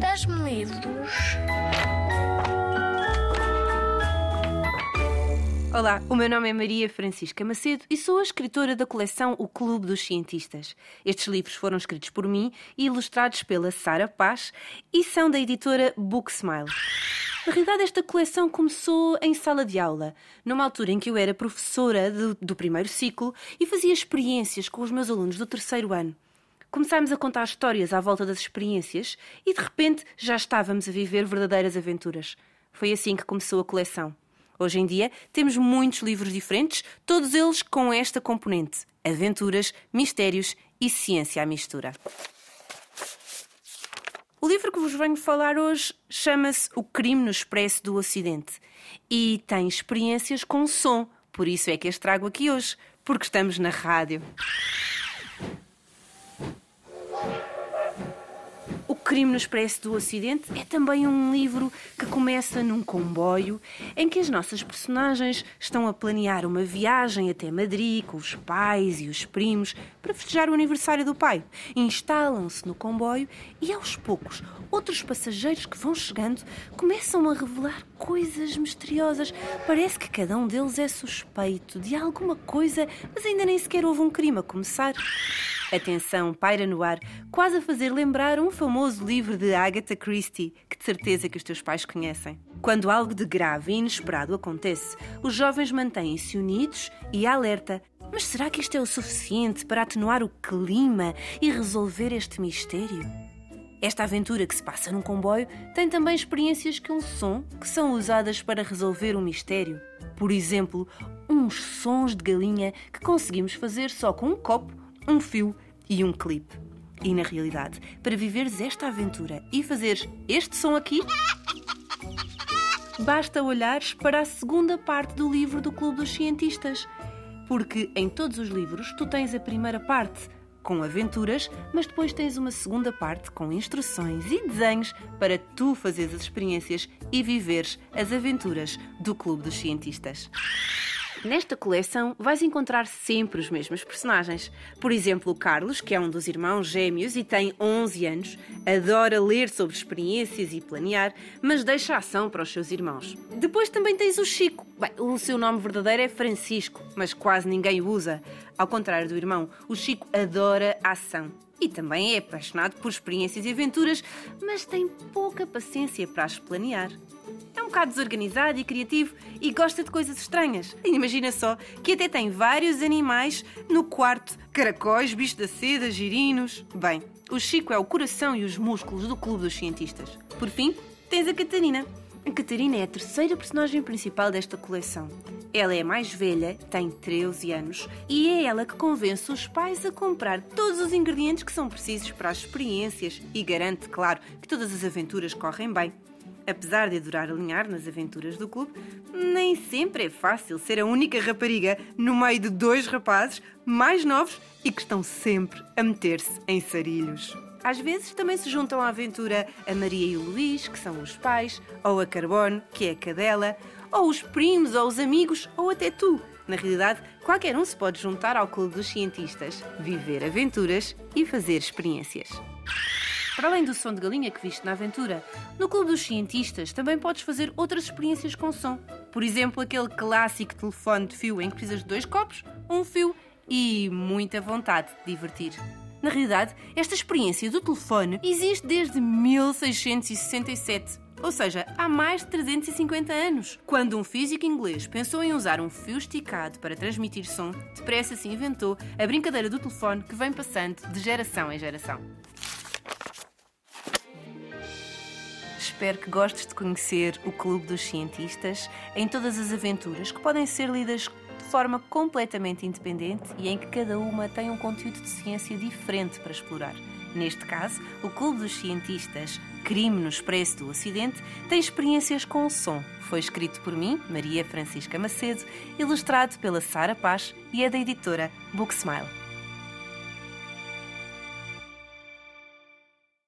Dás-me livros? Olá, o meu nome é Maria Francisca Macedo e sou a escritora da coleção O Clube dos Cientistas. Estes livros foram escritos por mim e ilustrados pela Sara Paz e são da editora Book Smile. Na realidade, esta coleção começou em sala de aula, numa altura em que eu era professora do, do primeiro ciclo e fazia experiências com os meus alunos do terceiro ano. Começámos a contar histórias à volta das experiências e de repente já estávamos a viver verdadeiras aventuras. Foi assim que começou a coleção. Hoje em dia temos muitos livros diferentes, todos eles com esta componente: aventuras, mistérios e ciência à mistura. O livro que vos venho falar hoje chama-se O Crime no Expresso do Ocidente e tem experiências com som, por isso é que as trago aqui hoje, porque estamos na rádio. Crime no Expresso do Ocidente é também um livro que começa num comboio em que as nossas personagens estão a planear uma viagem até Madrid com os pais e os primos para festejar o aniversário do pai. Instalam-se no comboio e aos poucos outros passageiros que vão chegando começam a revelar coisas misteriosas. Parece que cada um deles é suspeito de alguma coisa, mas ainda nem sequer houve um crime a começar. A tensão paira no ar, quase a fazer lembrar um famoso livro de Agatha Christie, que de certeza que os teus pais conhecem. Quando algo de grave e inesperado acontece, os jovens mantêm-se unidos e alerta. Mas será que isto é o suficiente para atenuar o clima e resolver este mistério? Esta aventura que se passa num comboio tem também experiências com som que são usadas para resolver um mistério. Por exemplo, uns sons de galinha que conseguimos fazer só com um copo um fio e um clipe. E na realidade, para viveres esta aventura e fazeres este som aqui, basta olhares para a segunda parte do livro do Clube dos Cientistas. Porque em todos os livros tu tens a primeira parte com aventuras, mas depois tens uma segunda parte com instruções e desenhos para tu fazeres as experiências e viveres as aventuras do Clube dos Cientistas. Nesta coleção vais encontrar sempre os mesmos personagens. Por exemplo, o Carlos, que é um dos irmãos gêmeos e tem 11 anos, adora ler sobre experiências e planear, mas deixa a ação para os seus irmãos. Depois também tens o Chico. Bem, o seu nome verdadeiro é Francisco, mas quase ninguém o usa. Ao contrário do irmão, o Chico adora a ação. E também é apaixonado por experiências e aventuras, mas tem pouca paciência para as planear um bocado desorganizado e criativo e gosta de coisas estranhas. Imagina só que até tem vários animais no quarto: caracóis, bichos da seda, girinos. Bem, o Chico é o coração e os músculos do Clube dos Cientistas. Por fim, tens a Catarina. A Catarina é a terceira personagem principal desta coleção. Ela é a mais velha, tem 13 anos, e é ela que convence os pais a comprar todos os ingredientes que são precisos para as experiências e garante, claro, que todas as aventuras correm bem. Apesar de adorar alinhar nas aventuras do clube, nem sempre é fácil ser a única rapariga no meio de dois rapazes mais novos e que estão sempre a meter-se em sarilhos. Às vezes também se juntam à aventura a Maria e o Luís, que são os pais, ou a Carbono, que é a cadela, ou os primos, ou os amigos, ou até tu. Na realidade, qualquer um se pode juntar ao Clube dos Cientistas, viver aventuras e fazer experiências. Para além do som de galinha que viste na aventura, no Clube dos Cientistas também podes fazer outras experiências com som. Por exemplo, aquele clássico telefone de fio em que precisas de dois copos, um fio e muita vontade de divertir. Na realidade, esta experiência do telefone existe desde 1667, ou seja, há mais de 350 anos. Quando um físico inglês pensou em usar um fio esticado para transmitir som, depressa se inventou a brincadeira do telefone que vem passando de geração em geração. Espero que gostes de conhecer o Clube dos Cientistas em todas as aventuras que podem ser lidas de forma completamente independente e em que cada uma tem um conteúdo de ciência diferente para explorar. Neste caso, o Clube dos Cientistas Crime no Expresso do Ocidente tem experiências com o som. Foi escrito por mim, Maria Francisca Macedo, ilustrado pela Sara Paz e é da editora Book Smile.